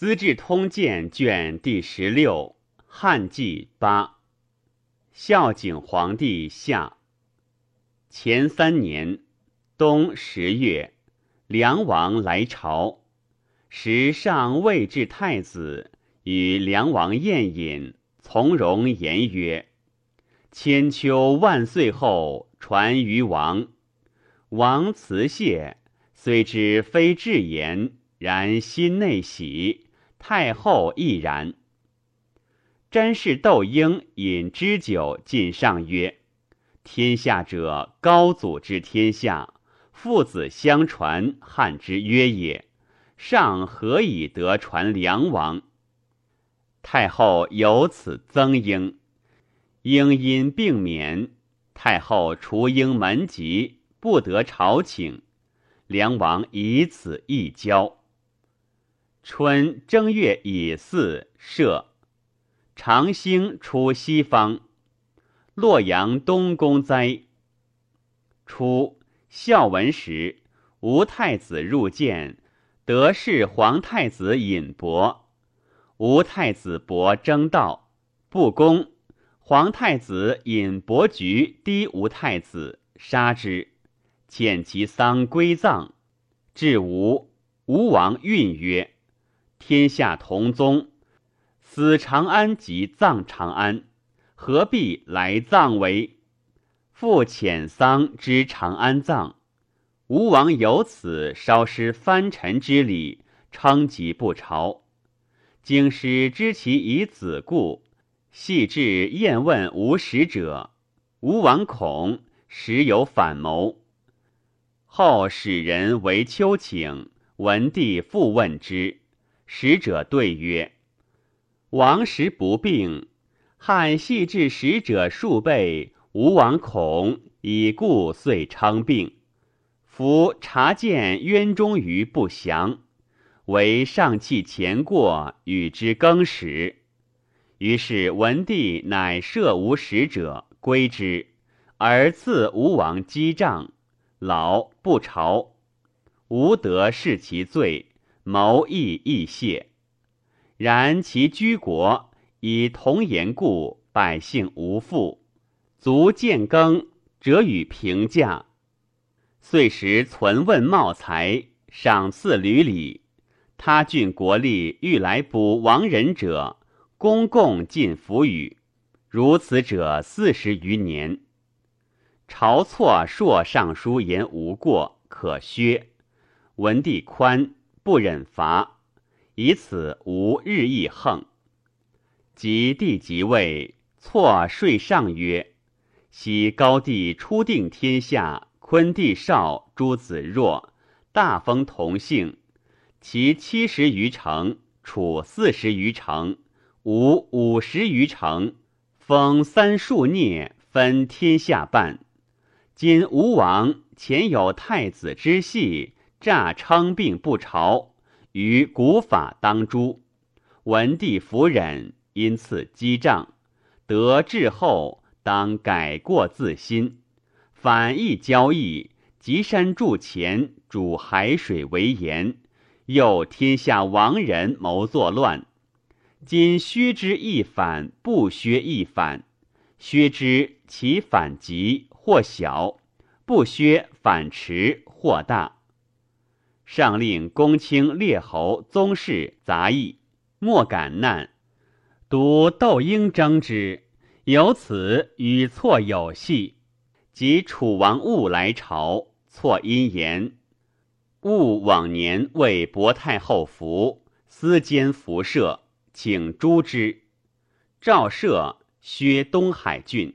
资治通鉴》卷第十六，汉纪八，孝景皇帝下。前三年冬十月，梁王来朝，时上未至太子，与梁王宴饮，从容言曰：“千秋万岁后，传于王。”王辞谢，虽知非至言，然心内喜。太后亦然。詹氏窦婴饮之酒进上曰：“天下者，高祖之天下，父子相传，汉之约也。上何以得传梁王？”太后由此增婴，婴因病免。太后除婴门籍，不得朝请。梁王以此一交。春正月乙巳，赦。长兴出西方。洛阳东宫灾。初，孝文时，吴太子入见，得是皇太子尹伯。吴太子伯争道，不公。皇太子尹伯举低吴太子，杀之，遣其丧归葬。至吴，吴王运曰。天下同宗，死长安即葬长安，何必来葬为？复遣丧之长安葬。吴王由此稍失藩臣之礼，称疾不朝。京师知其以子故，细致验问无使者。吴王恐，时有反谋。后使人为丘请，文帝复问之。使者对曰：“王时不病，汉系至使者数倍，吴王恐以故，遂称病。夫察见渊中于不祥，为上气前过，与之更始。于是文帝乃赦吴使者归之，而赐吴王姬帐，老不朝。吴得视其罪。”谋亦易谢，然其居国以同言故，百姓无复，足见耕者与评价。遂时存问茂才，赏赐屡礼。他郡国吏欲来补亡人者，公共尽服与。如此者四十余年。朝错朔尚书言无过，可削。文帝宽。不忍罚，以此无日益横。及帝即位，错税上曰：“昔高帝初定天下，昆帝少，诸子弱，大封同姓。其七十余城，楚四十余城，吴五十余城，封三数孽，分天下半。今吴王前有太子之系。”诈称病不朝，于古法当诛。文帝弗忍，因赐激杖。得志后，当改过自新，反义交易，集山筑前，主海水为盐，诱天下亡人谋作乱。今削之亦反，不削亦反。削之其反极或小，不削反迟或大。上令公卿列侯宗室杂役，莫敢难。独窦婴争之，由此与错有隙。及楚王戊来朝，错因言：戊往年为薄太后服，私奸服射，请诛之。赵赦削东海郡。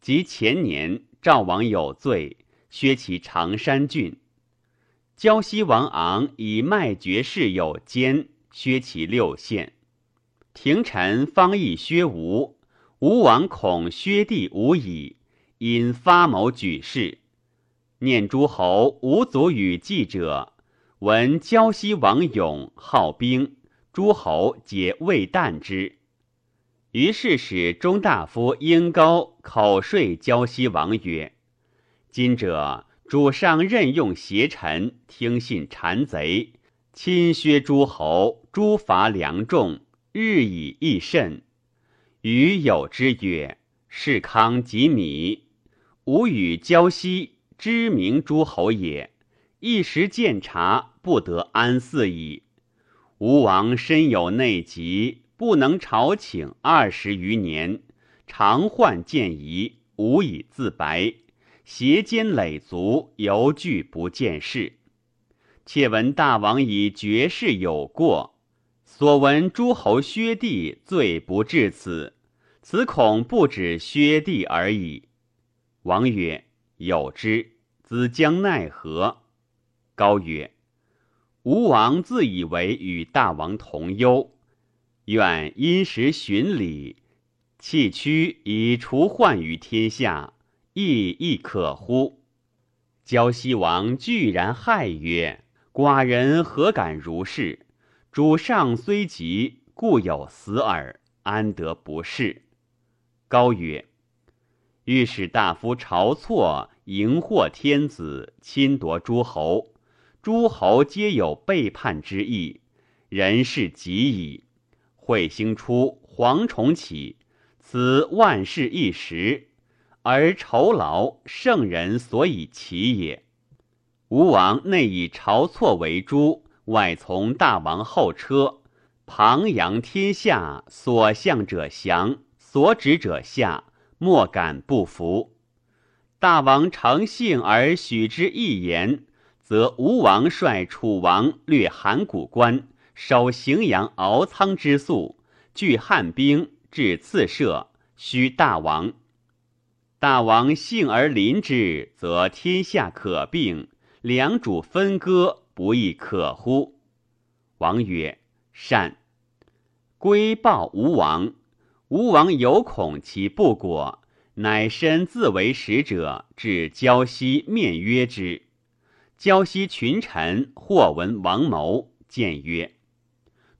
及前年赵王有罪，削其常山郡。胶西王昂以卖爵士有奸，削其六县。廷臣方议削吴，吴王恐削地无已，因发谋举事。念诸侯无足与计者，闻胶西王勇好兵，诸侯皆畏惮之。于是使中大夫殷高口说胶西王曰：“今者。”主上任用邪臣，听信谗贼，亲削诸侯，诸伐良众，日以益甚。余有之曰：士康及米，吾与交西知名诸侯也。一时见察，不得安肆矣。吴王身有内疾，不能朝请二十余年，常患见疑，无以自白，挟肩累足，犹惧不见事。且闻大王以绝世有过，所闻诸侯薛帝罪不至此，此恐不止薛帝而已。王曰：“有之，子将奈何？”高曰。吴王自以为与大王同忧，愿因时循礼，弃屈以除患于天下，亦亦可乎？胶西王居然骇曰：“寡人何敢如是？主上虽急，故有死耳，安得不是？”高曰：“御史大夫晁错迎获天子，侵夺诸侯。”诸侯皆有背叛之意，人事极矣。彗星出，蝗虫起，此万事一时，而酬劳圣人所以齐也。吴王内以晁错为诸，外从大王后车，旁扬天下，所向者降，所指者下，莫敢不服。大王诚信而许之一言。则吴王率楚王掠函谷关，守荥阳敖仓之粟，聚汉兵至次射，须大王。大王幸而临之，则天下可并，两主分割，不亦可乎？王曰：“善。”归报吴王。吴王有恐其不果，乃身自为使者至胶西面约之。胶西群臣或闻王谋，谏曰：“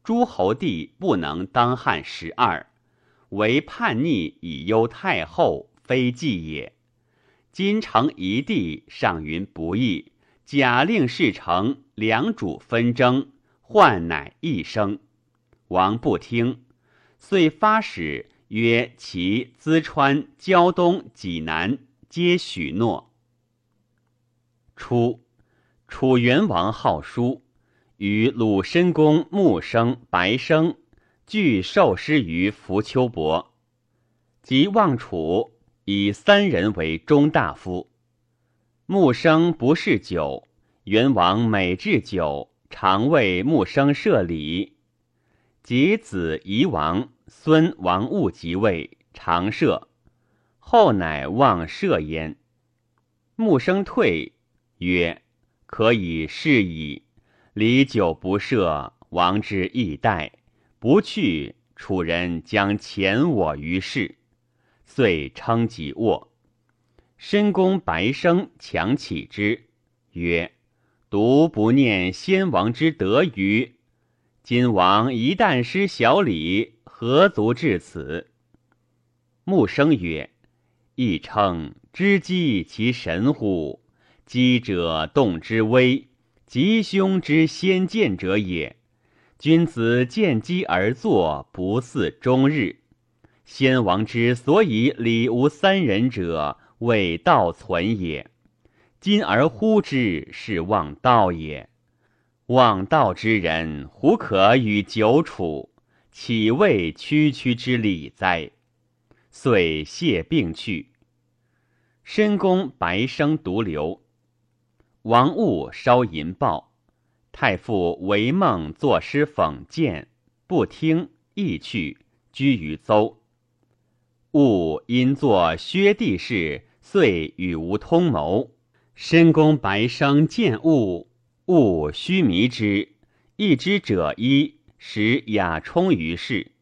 诸侯帝不能当汉十二，为叛逆以忧太后，非计也。今成一地，上云不义，假令事成，两主纷争，患乃一生。王不听，遂发使曰：其淄川、胶东、济南，皆许诺。初。楚元王好书，与鲁申公穆生、白生俱受师于浮丘伯。即望楚，以三人为中大夫。穆生不嗜酒，元王每置酒，常为穆生设礼。及子夷王、孙王戊即位，常设。后乃忘设焉。穆生退，曰。可以是矣。礼久不赦，王之易待。不去，楚人将遣我于世。遂称己卧。申公白生强起之，曰：“独不念先王之德于？今王一旦失小礼，何足至此？”穆生曰：“亦称知机其神乎？”机者动之危，吉凶之先见者也。君子见机而作，不似终日。先王之所以礼无三人者，为道存也。今而呼之，是忘道也。忘道之人，胡可与久处？岂为区区之礼哉？遂谢病去。申公白生独留。王戊烧银报，太傅为梦作诗讽谏，不听，亦去，居于邹。戊因作薛帝事，遂与吴通谋。申公白生见物，物须迷之，一之者一，使雅充于世。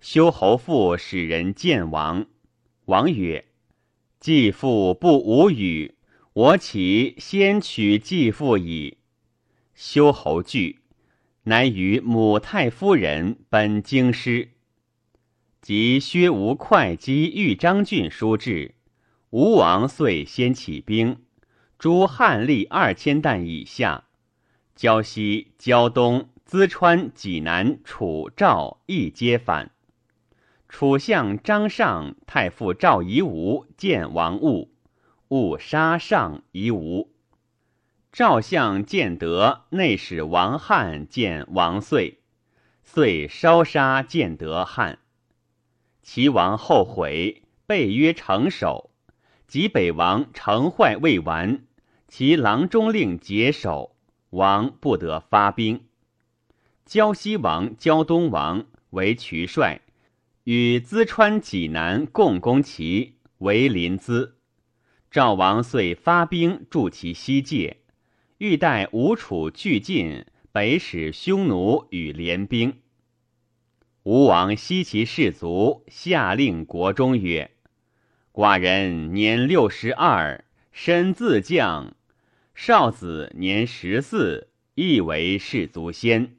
修侯父使人见王，王曰：“继父不无语。”我岂先娶继父矣？修侯惧，乃与母太夫人奔京师。及薛吴会稽豫章郡书至，吴王遂先起兵，诛汉吏二千担以下。胶西、胶东、淄川、济南、楚、赵亦皆反。楚相张尚、太傅赵夷吾见王务，务杀上夷吾。赵相建德内史王翰见王遂，遂烧杀建德汉。齐王后悔，被约成守。及北王城坏未完，其郎中令解守。王不得发兵。胶西王、胶东王为渠帅，与淄川、济南共攻齐，为临淄。赵王遂发兵助其西界，欲待吴楚俱进，北使匈奴与联兵。吴王悉其士卒，下令国中曰：“寡人年六十二，身自将。”少子年十四，亦为士卒先。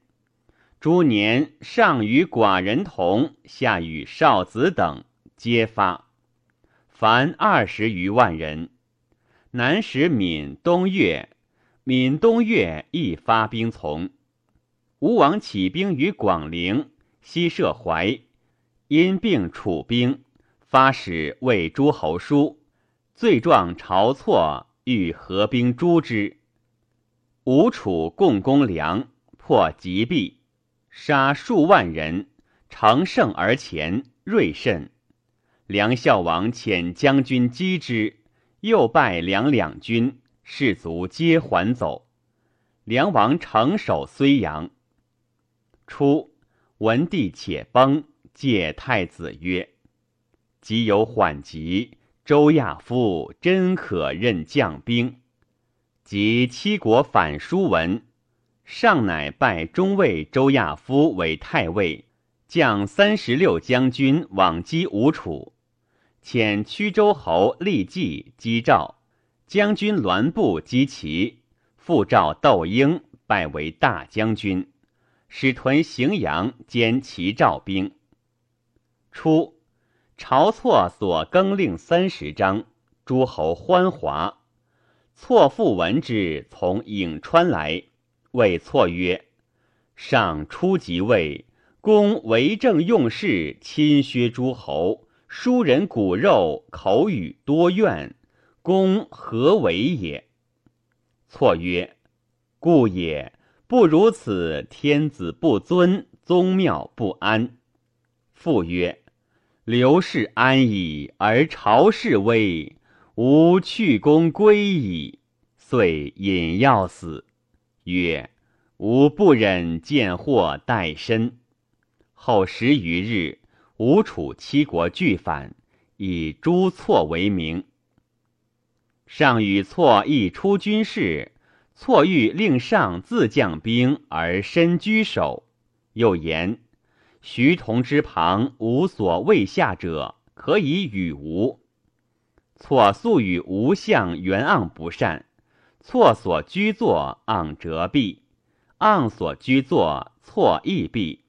诸年上与寡人同，下与少子等，皆发。凡二十余万人。南使闽东越，闽东越亦发兵从。吴王起兵于广陵，西涉淮，因病楚兵，发使为诸侯书，罪状晁错。欲合兵诛之，吴楚共攻梁，破吉壁，杀数万人，乘胜而前，锐甚。梁孝王遣将军击之，又败梁两军，士卒皆还走。梁王城守睢阳。初，文帝且崩，借太子曰：“即有缓急。”周亚夫真可任将兵，及七国反书文，上乃拜中尉周亚夫为太尉，将三十六将军往击吴楚，遣曲州侯立纪击赵，将军栾布击齐，复召窦婴拜为大将军，使屯荥阳兼齐赵兵。初。晁错所更令三十章，诸侯欢华。错复闻之，从颍川来，谓错曰：“上初即位，公为政用事，亲削诸侯，疏人骨肉，口语多怨，公何为也？”错曰：“故也。不如此，天子不尊，宗庙不安。”父曰。刘氏安矣，而朝氏危，吾去公归矣。遂引药死，曰：“吾不忍见祸待身。”后十余日，吴楚七国俱反，以朱错为名。上与错议出军事，错欲令上自将兵而身居守，又言。徐同之旁无所谓下者，可以与吴。错素与吴相袁盎不善，错所居坐盎折臂，盎所居坐错亦臂，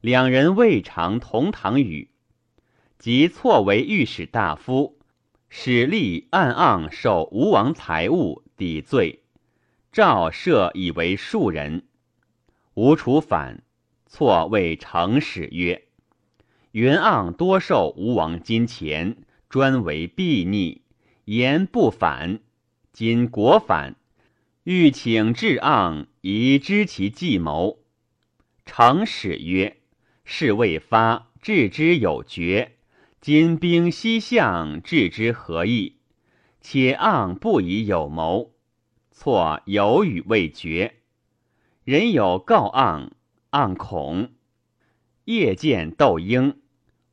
两人未尝同堂语。即错为御史大夫，使吏按盎受吴王财物抵罪，诏赦以为庶人。吴楚反。错谓成使曰：“云盎多受吴王金钱，专为避逆，言不反。今国反，欲请至盎以知其计谋。”成使曰：“事未发，置之有决。今兵西向，置之何意？且盎不以有谋。”错有语未决，人有告盎。盎恐，夜见窦婴，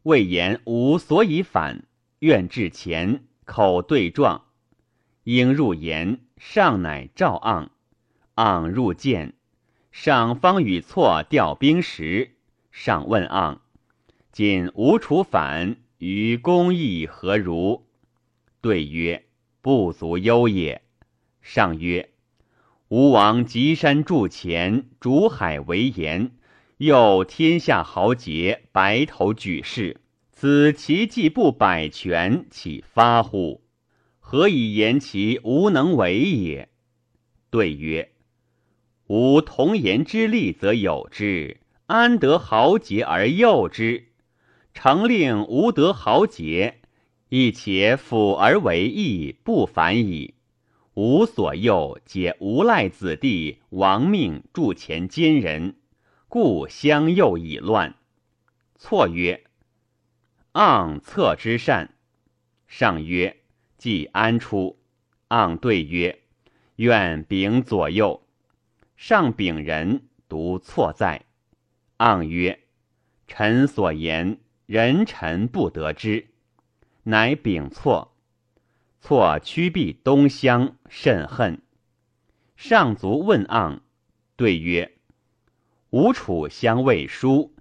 谓言无所以反，愿至前，口对状。应入言，上乃召盎，盎入见，上方与错调兵时，上问盎：今吴楚反，于公义何如？对曰：不足忧也。上曰。吴王集山筑前，逐海为盐，又天下豪杰白头举事，此其计不百全，岂发乎？何以言其无能为也？对曰：吾童言之利则有之，安得豪杰而诱之？诚令无得豪杰，亦且辅而为义，不反矣。吾所右，皆无赖子弟，亡命助前奸人，故相诱以乱。错曰：“盎策之善。”上曰：“既安出？”盎对曰：“愿秉左右。”上秉人，独错在。盎曰：“臣所言，人臣不得知。”乃秉错。错屈避东乡，甚恨。上卒问盎，对曰：“吴楚相未书，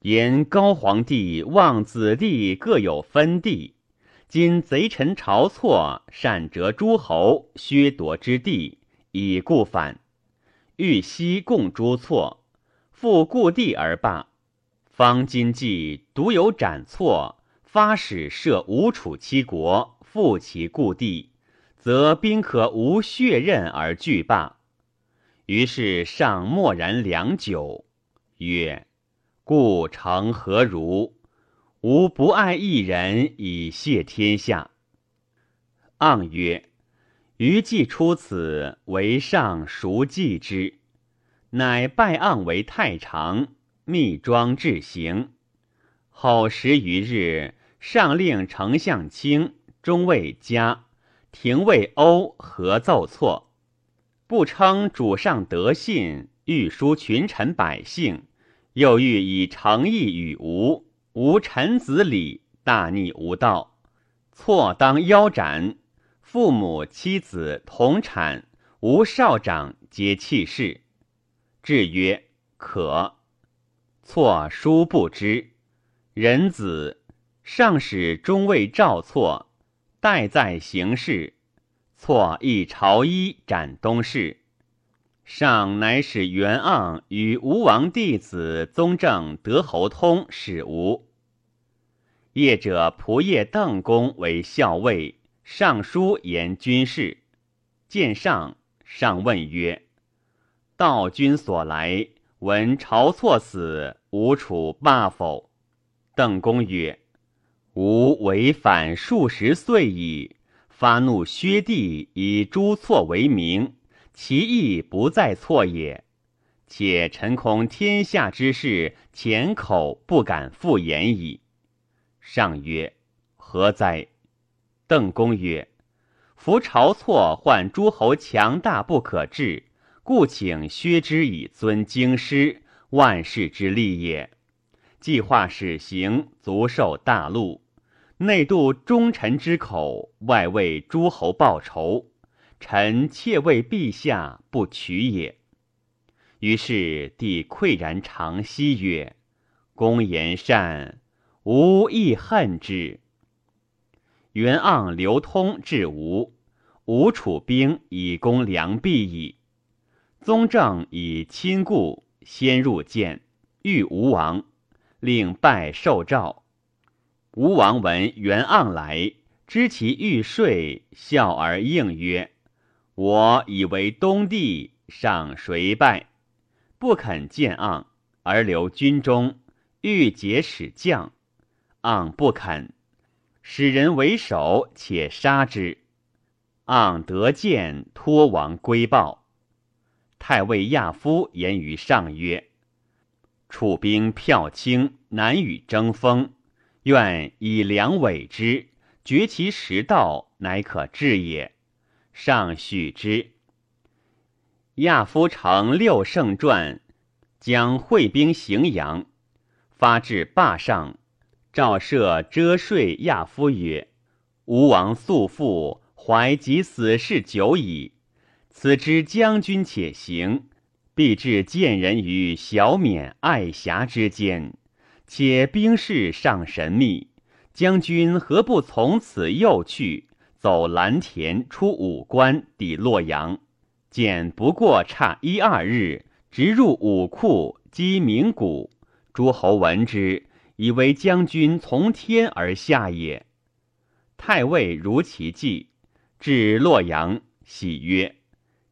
言高皇帝望子弟各有分地。今贼臣晁错擅折诸侯，削夺之地，以故反。欲西共诸错，复故地而罢。方今计独有斩错，发使设吴楚七国。”复其故地，则兵可无血刃而拒罢。于是上默然良久，曰：“故城何如？吾不爱一人以谢天下。”盎曰：“余既出此，为上孰计之？”乃拜盎为太常，密庄至行。后十余日，上令丞相卿。中尉嘉、廷尉欧合奏错，不称主上德信，欲疏群臣百姓，又欲以诚意与吴，吴臣子礼，大逆无道，错当腰斩。父母妻子同产，无少长皆弃世。至曰可，错殊不知。人子上使中尉赵错。待在行事，错一朝衣斩东市。上乃使袁盎与吴王弟子宗正德侯通使吴。业者仆业邓公为校尉，尚书言军事。见上，上问曰：“道君所来，闻晁错死，吴楚罢否？”邓公曰。吾违反数十岁矣，发怒薛帝，以诛错为名，其意不在错也。且臣恐天下之事，浅口不敢复言矣。上曰：何哉？邓公曰：夫晁错患诸侯强大不可治，故请薛之以尊京师，万世之利也。计划始行，足受大禄。内度忠臣之口，外为诸侯报仇，臣妾为陛下不取也。于是帝喟然长息曰：“公言善，吾亦恨之。”袁盎、刘通至吴，吴楚兵以攻梁壁矣。宗正以亲故，先入见，欲吴王，令拜受诏。吴王闻袁盎来，知其欲睡，笑而应曰：“我以为东帝，上谁拜？不肯见盎，而留军中，欲解使将。盎不肯，使人为首，且杀之。盎得见，托王归报。太尉亚夫言于上曰：‘楚兵票轻，难与争锋。’”愿以粮委之，绝其食道，乃可治也。上许之。亚夫乘六胜传，将会兵荥阳，发至霸上，诏赦遮税。亚夫曰：“吴王素父，怀及死事久矣。此之将军且行，必至见人于小免爱侠之间。”且兵事尚神秘，将军何不从此又去，走蓝田，出武关，抵洛阳？见不过差一二日，直入武库，击鸣鼓。诸侯闻之，以为将军从天而下也。太尉如其计，至洛阳，喜曰：“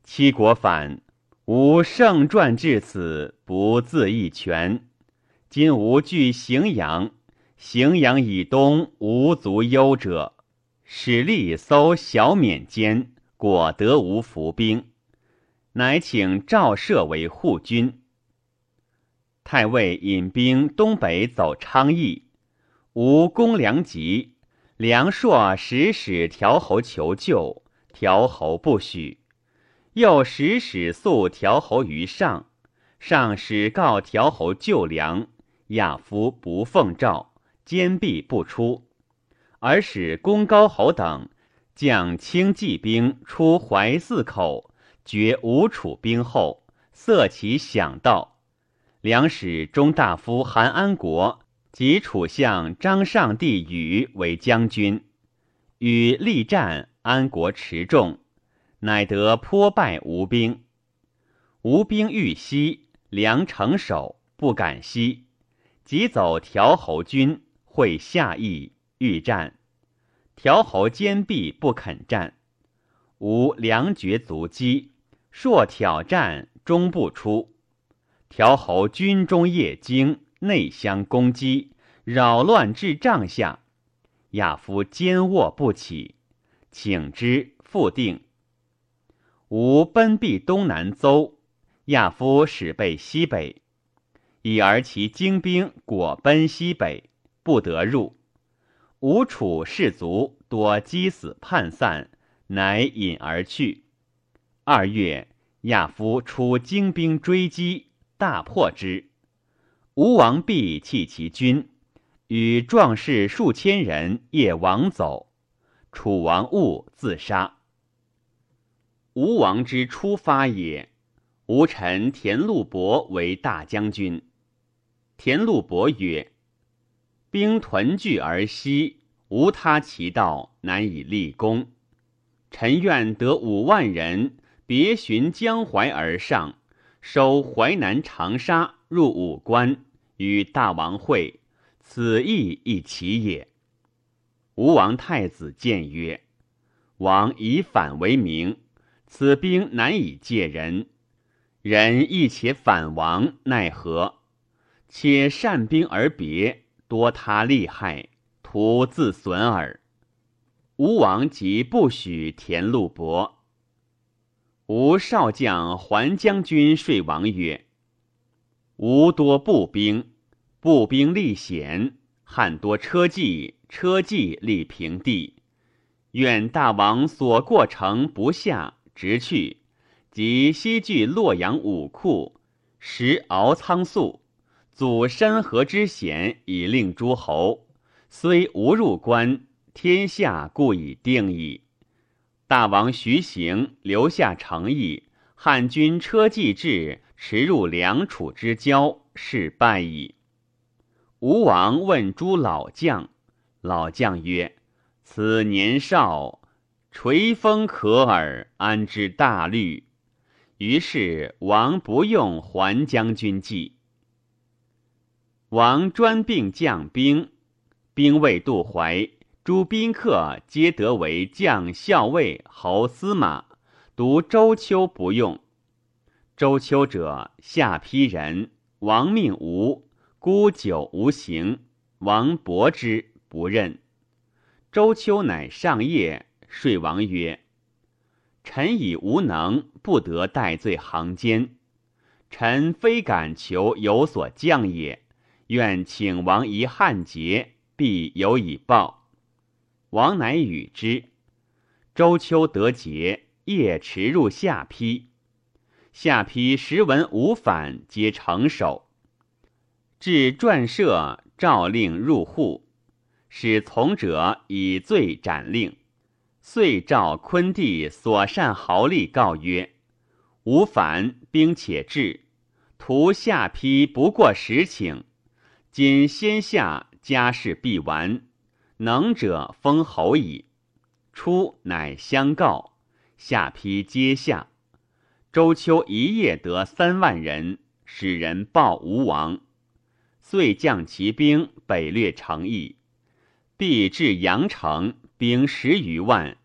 七国反，吾胜传至此，不自一全。今吾据荥阳，荥阳以东无足忧者，使力搜小缅间，果得无伏兵，乃请赵射为护军。太尉引兵东北走昌邑，吴公良急，梁硕使使调侯求救，调侯不许。又使使诉调侯于上，上使告调侯救梁，亚夫不奉诏，坚壁不出，而使公高侯等将轻骑兵出淮泗口，绝吴楚兵后，塞其饷道。梁使中大夫韩安国及楚相张尚帝禹为将军，与力战，安国持重。乃得颇败吴兵，吴兵欲西，梁城守不敢西，即走调侯军会下邑欲战，调侯坚壁不肯战，吴粮绝足击，朔挑战终不出，调侯军中夜惊，内相攻击，扰乱至帐下，亚夫坚卧不起，请之复定。吾奔避东南邹，亚夫使备西北，已而其精兵果奔西北，不得入。吴楚士卒多击死叛散，乃引而去。二月，亚夫出精兵追击，大破之。吴王毕弃其军，与壮士数千人夜亡走。楚王误自杀。吴王之出发也。吴臣田禄伯为大将军。田禄伯曰：“兵屯聚而西，无他其道，难以立功。臣愿得五万人，别寻江淮而上，收淮南长沙，入武关，与大王会。此意亦其也。”吴王太子谏曰：“王以反为名。”此兵难以借人，人亦且反王，奈何？且善兵而别，多他利害，徒自损耳。吴王即不许田禄伯。吴少将还将军说王曰：“吴多步兵，步兵力险；汉多车骑，车骑利平地。愿大王所过城不下。”直去，即西据洛阳武库，食敖仓粟，祖山河之险，以令诸侯。虽无入关，天下故已定矣。大王徐行，留下诚意，汉军车骑至，驰入梁楚之交，是败矣。吴王问诸老将，老将曰：“此年少。”垂风可耳，安知大虑？于是王不用还将军计。王专并将兵，兵未渡淮，诸宾客皆得为将校尉、侯司马，独周丘不用。周丘者，下邳人。王命无，孤久无行。王伯之，不任。周丘乃上夜。说王曰：“臣以无能，不得戴罪行奸。臣非敢求有所降也，愿请王一汉节，必有以报。”王乃与之。周秋得节，夜驰入下邳。下邳时闻吴反，皆成守。至传舍，诏令入户，使从者以罪斩令。遂召昆弟所善豪力告曰：“吾反兵且至，图下邳不过十顷。今先下家事必完，能者封侯矣。”初，乃相告，下邳皆下。周秋一夜得三万人，使人报吴王，遂将其兵北略城邑，必至阳城。兵十余万，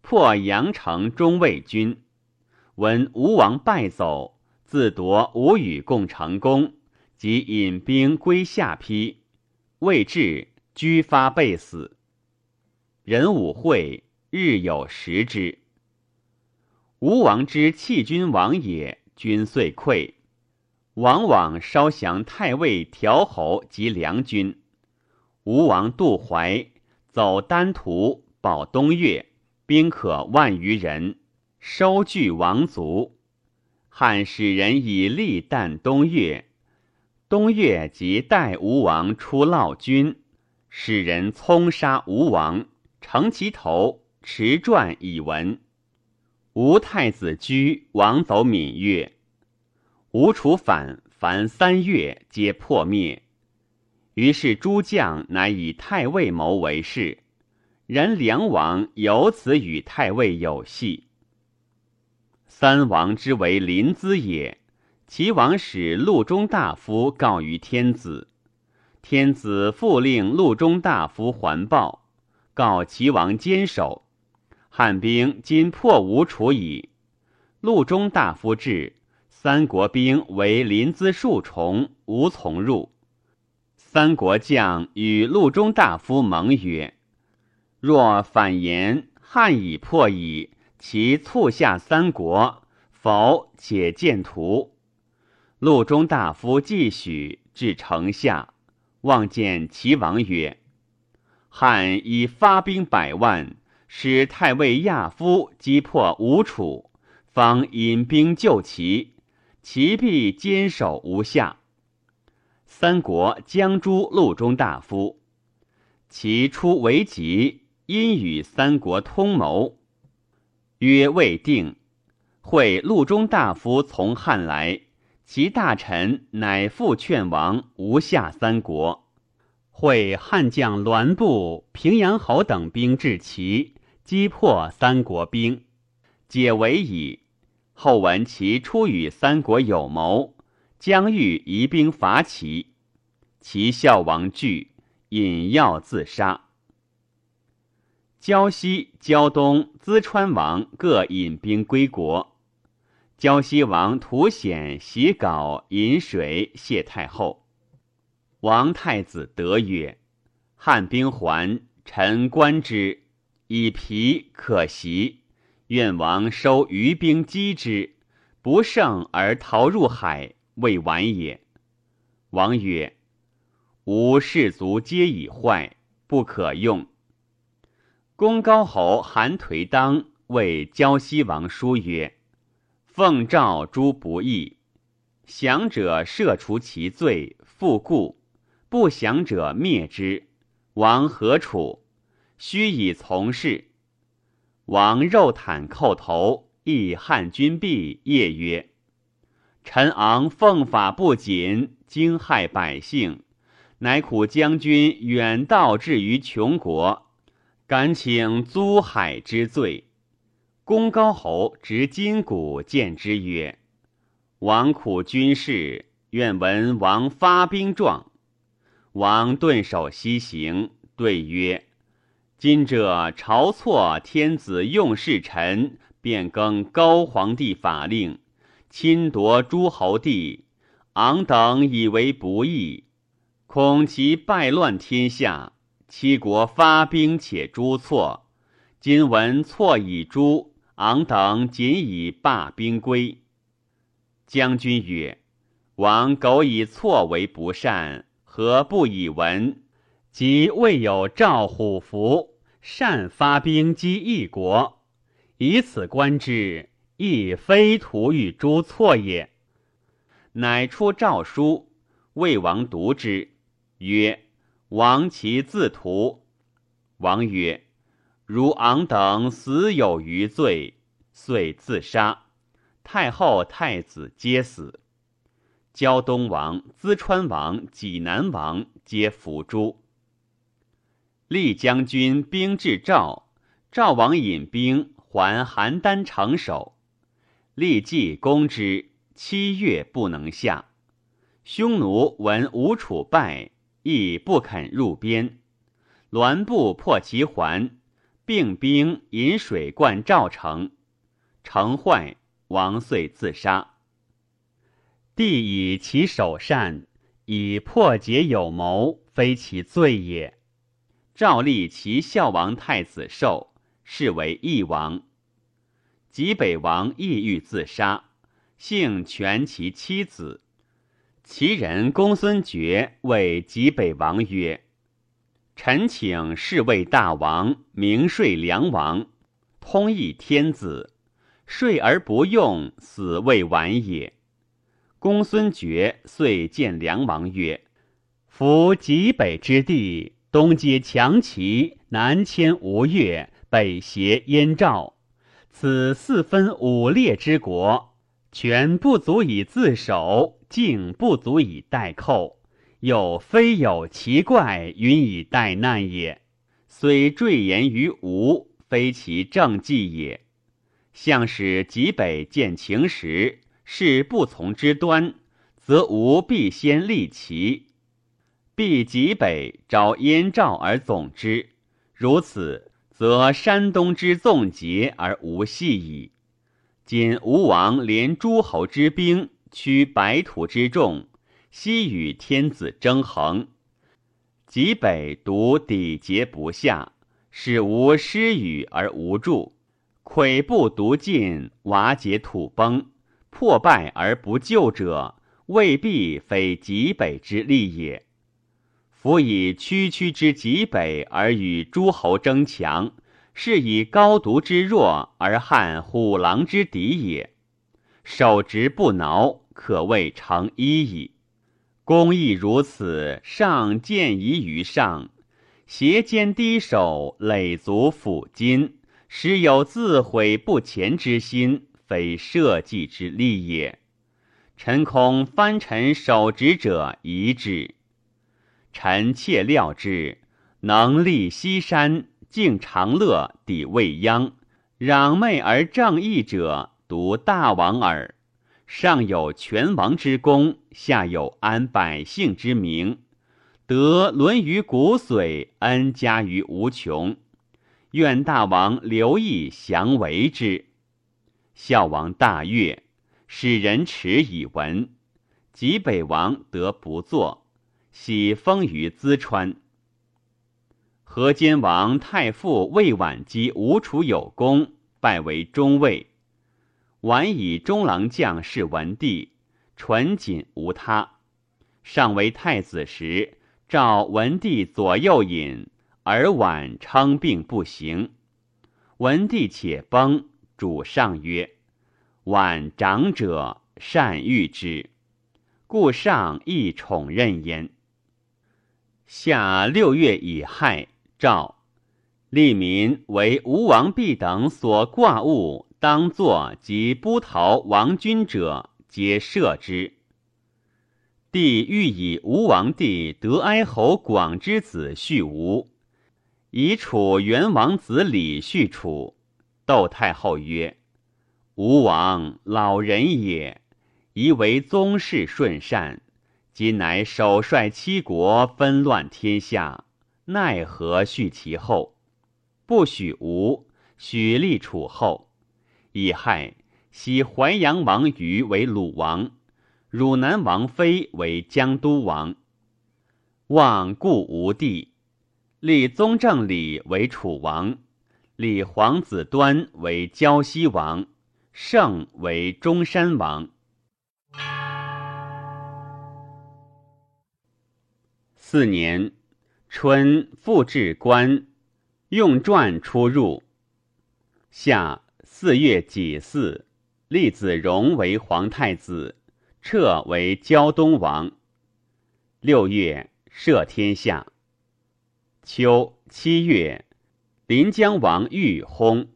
破阳城中卫军。闻吴王败走，自夺吴与共成功，即引兵归下邳，未至，居发被死。人武会日有食之。吴王之弃君王也，君遂溃。王往稍降太尉、条侯及梁军。吴王渡淮，走丹徒，保东越，兵可万余人，收据王族。汉使人以利旦东越，东越即代吴王出劳军，使人葱杀吴王。乘其头，持传以闻。吴太子居王走闽越，吴楚反，凡三月皆破灭。于是诸将乃以太尉谋为事。然梁王由此与太尉有隙。三王之为临淄也，齐王使陆中大夫告于天子，天子复令陆中大夫还报。告齐王坚守，汉兵今破吴楚矣。陆中大夫至，三国兵为临淄数重，无从入。三国将与陆中大夫盟曰：“若反言，汉已破矣。其促下三国，否且见图。”陆中大夫继许至城下，望见齐王曰。汉以发兵百万，使太尉亚夫击破吴楚，方引兵救齐，齐必坚守无下。三国将诛陆中大夫，其出为急，因与三国通谋，曰未定。会陆中大夫从汉来，其大臣乃复劝王无下三国。会汉将栾布、平阳侯等兵至齐，击破三国兵，解围矣。后闻其出与三国有谋，将欲移兵伐齐，齐孝王惧，引药自杀。胶西、胶东、淄川王各引兵归国。胶西王图显袭稿饮水谢太后。王太子德曰：“汉兵还，臣观之，以疲可袭。愿王收余兵击之，不胜而逃入海，未晚也。”王曰：“吾士卒皆已坏，不可用。”公高侯韩颓当为胶西王书曰：“奉诏诛不义，降者赦除其罪，复故。”不降者灭之，王何处？须以从事。王肉袒叩头，诣汉军毕，夜曰：“臣昂奉法不谨，惊害百姓，乃苦将军远道至于穷国，敢请租海之罪。”公高侯执金鼓见之曰：“王苦军事，愿闻王发兵状。”王顿首西行，对曰：“今者朝错天子用事臣，变更高皇帝法令，侵夺诸侯地，昂等以为不义，恐其败乱天下。七国发兵且诛错，今闻错已诛，昂等仅以罢兵归。”将军曰：“王苟以错为不善。”何不以闻？即未有赵虎符，善发兵击一国，以此观之，亦非徒与诸错也。乃出诏书，魏王读之，曰：“王其自图。”王曰：“如昂等死有余罪，遂自杀。太后、太子皆死。”胶东王、淄川王、济南王皆伏诛。厉将军兵至赵，赵王引兵还邯郸城守，立计攻之，七月不能下。匈奴闻吴楚败，亦不肯入边。栾布破其环，并兵引水灌赵城，城坏，王遂自杀。帝以其首善，以破解有谋，非其罪也。诏立其孝王太子寿，是为义王。济北王意欲自杀，幸全其妻子。其人公孙爵谓济北王曰：“臣请侍卫大王，明税梁王，通义天子，睡而不用，死未晚也。”公孙决遂见梁王曰：“夫极北之地，东接强齐，南迁吴越，北挟燕赵，此四分五裂之国，权不足以自守，境不足以待寇，又非有奇怪，允以待难也。虽赘言于吴，非其政绩也。向使极北见秦时。”是不从之端，则吾必先立其，必极北招燕赵而总之。如此，则山东之纵节而无隙矣。今吴王连诸侯之兵，驱白土之众，昔与天子争衡。极北独抵节不下，使无失语而无助，跬步独进，瓦解土崩。破败而不救者，未必非极北之利也。夫以区区之极北而与诸侯争强，是以高独之弱而撼虎狼之敌也。守直不挠，可谓成一矣。公亦如此，上见疑于上，斜肩低首，累足抚今，时有自毁不前之心。非社稷之利也。臣恐藩臣守职者疑之。臣妾料之，能立西山，敬长乐，抵未央，攘媚而正义者，独大王耳。上有全王之功，下有安百姓之名，德沦于骨髓，恩加于无穷。愿大王留意详为之。孝王大悦，使人耻以闻。及北王得不作，喜封于淄川。河间王太傅魏婉姬吴楚有功，拜为中尉。晚以中郎将是文帝，纯谨无他。上为太子时，召文帝左右饮，而晚称病不行。文帝且崩。主上曰：“晚长者善育之，故上亦宠任焉。”夏六月乙亥，诏利民为吴王弼等所挂物，当作及不逃亡君者，皆赦之。帝欲以吴王弟德哀侯广之子续吴，以楚元王子李续楚。窦太后曰：“吴王老人也，宜为宗室顺善。今乃首率七国，纷乱天下，奈何续其后？不许吴，许立楚后。以害袭淮阳王于为鲁王，汝南王妃为江都王。望故吴帝，立宗正礼为楚王。”立皇子端为胶西王，圣为中山王。四年春，复置官，用传出入。夏四月己巳，立子荣为皇太子，彻为胶东王。六月，赦天下。秋七月。临江王欲薨。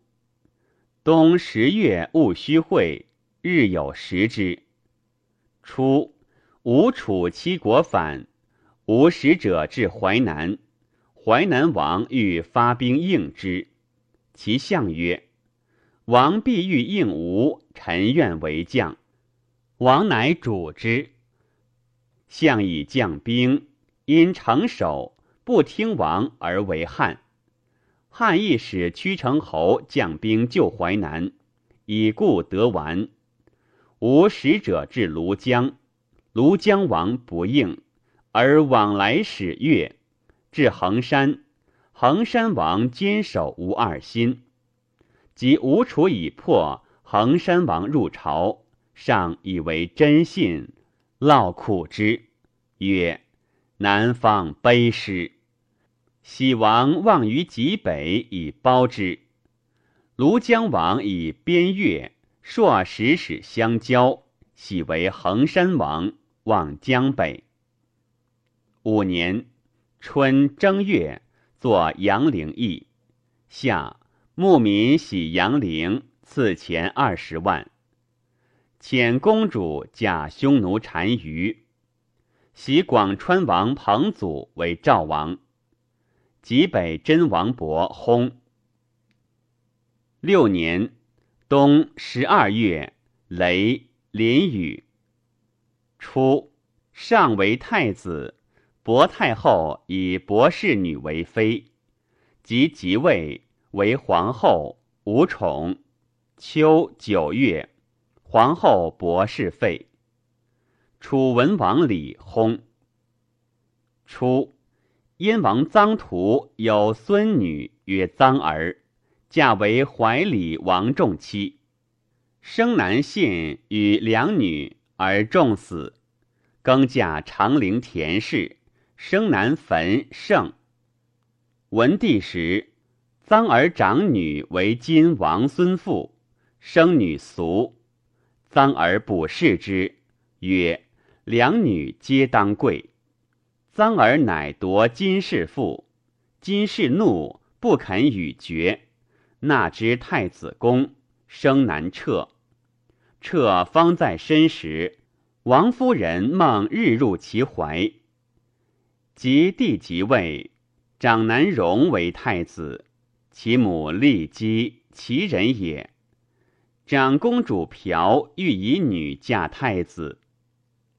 冬十月戊戌会，日有食之。初，吴楚七国反，吴使者至淮南，淮南王欲发兵应之。其相曰：“王必欲应吴，臣愿为将。”王乃主之。相以将兵，因城守，不听王而为汉。汉亦使屈成侯将兵救淮南，以故得完。吴使者至庐江，庐江王不应，而往来使越，至衡山。衡山王坚守无二心，及吴楚已破，衡山王入朝，上以为真信，劳苦之，曰：“南方卑师，喜王望于极北以包之。庐江王以边越，朔使使相交，喜为衡山王，望江北。五年春正月。”作杨陵邑，夏牧民喜杨陵，赐钱二十万。遣公主嫁匈奴单于，袭广川王彭祖为赵王，及北真王伯薨。六年冬十二月，雷淋雨。初，上为太子。薄太后以薄氏女为妃，即即位为皇后，无宠。秋九月，皇后薄氏废。楚文王李薨。初，燕王臧荼有孙女曰臧儿，嫁为怀里王仲妻，生男信与两女，而仲死，更嫁长陵田氏。生男坟盛。文帝时，臧儿长女为金王孙妇，生女俗。臧儿卜视之，曰：“两女皆当贵。”臧儿乃夺金氏妇，金氏怒，不肯与绝，纳之太子宫，生男彻。彻方在身时，王夫人梦日入其怀。及帝即位，长男荣为太子，其母骊姬其人也。长公主嫖欲以女嫁太子，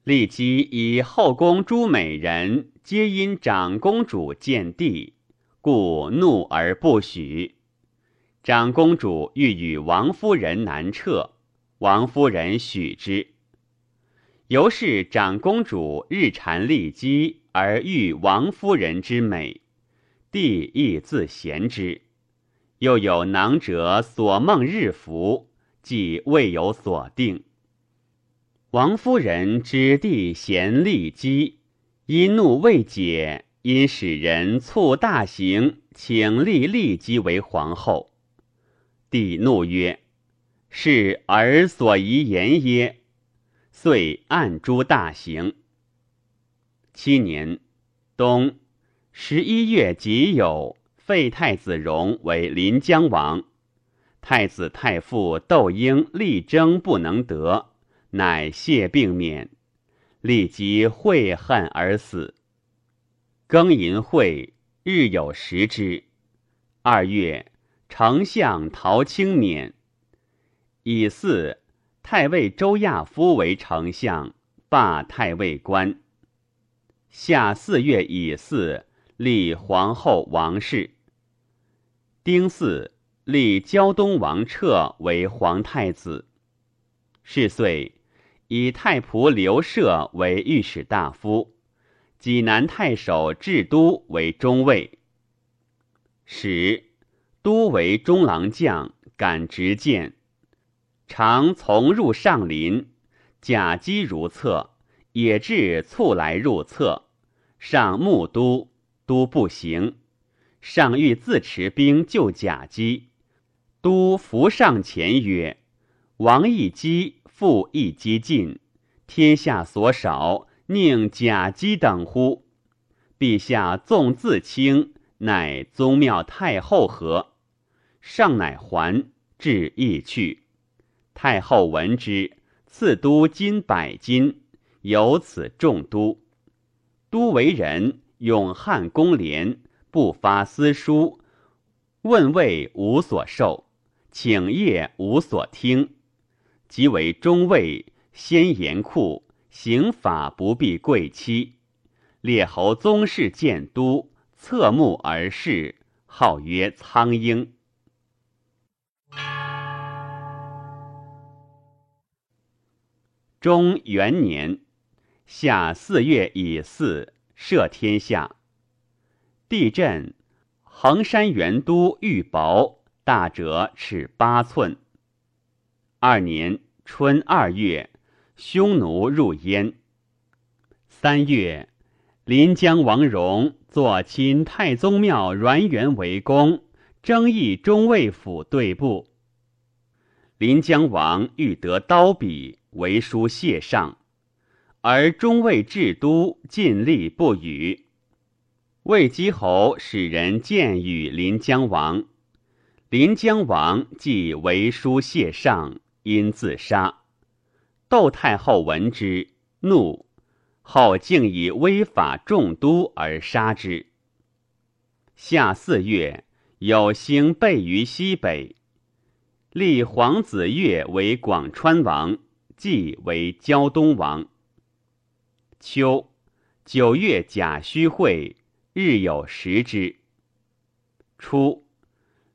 骊姬以后宫诸美人皆因长公主见帝，故怒而不许。长公主欲与王夫人南撤，王夫人许之。由是长公主日缠骊姬。而欲王夫人之美，帝亦自贤之。又有囊者所梦日服，即未有所定。王夫人知帝贤利姬，因怒未解，因使人促大行，请立骊姬为皇后。帝怒曰：“是儿所宜言耶？”遂按诛大行。七年冬十一月己酉，废太子荣为临江王。太子太傅窦婴力争不能得，乃谢病免，立即悔恨而死。庚寅会，日有食之。二月，丞相陶青免。以巳，太尉周亚夫为丞相，罢太尉官。夏四月乙巳，立皇后王氏。丁巳，立胶东王彻为皇太子。是岁，以太仆刘涉为御史大夫，济南太守治都为中尉。使都为中郎将，敢直谏，常从入上林，甲机如厕。也至促来入厕，上目都都不行，上欲自持兵救甲基，都伏上前曰：“王一击，复一击尽，天下所少，宁甲基等乎？陛下纵自轻，乃宗庙太后何？”上乃还，至意去。太后闻之，赐都金百金。由此众都，都为人勇悍公廉，不发私书，问谓无所受，请业无所听。即为中尉，先严酷，刑法不必贵戚。列侯宗室见都，侧目而视，号曰苍鹰。中元年。夏四月乙巳，赦天下。地震，衡山元都玉薄，大者尺八寸。二年春二月，匈奴入燕。三月，临江王戎坐亲太宗庙阮元为公，征议中尉府对簿。临江王欲得刀笔，为书谢上。而中尉至都尽力不语。魏姬侯使人见与临江王，临江王即为书谢上，因自杀。窦太后闻之，怒，后竟以威法重都而杀之。夏四月，有星备于西北，立皇子越为广川王，继为胶东王。秋九月甲戌会，日有食之。初，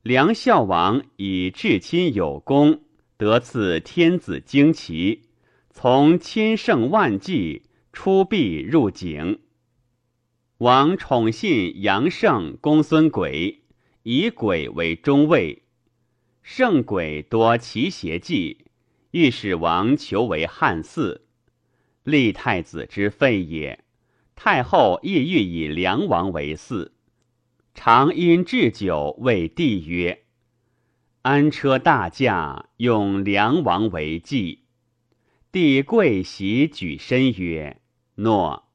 梁孝王以至亲有功，得赐天子旌旗，从千乘万骑，出避入井。王宠信杨胜、公孙轨，以轨为中尉。胜轨多奇邪计，欲使王求为汉嗣。立太子之废也。太后亦欲以梁王为嗣，常因置酒谓帝曰：“安车大驾，用梁王为祭。”帝跪席举身曰：“诺。”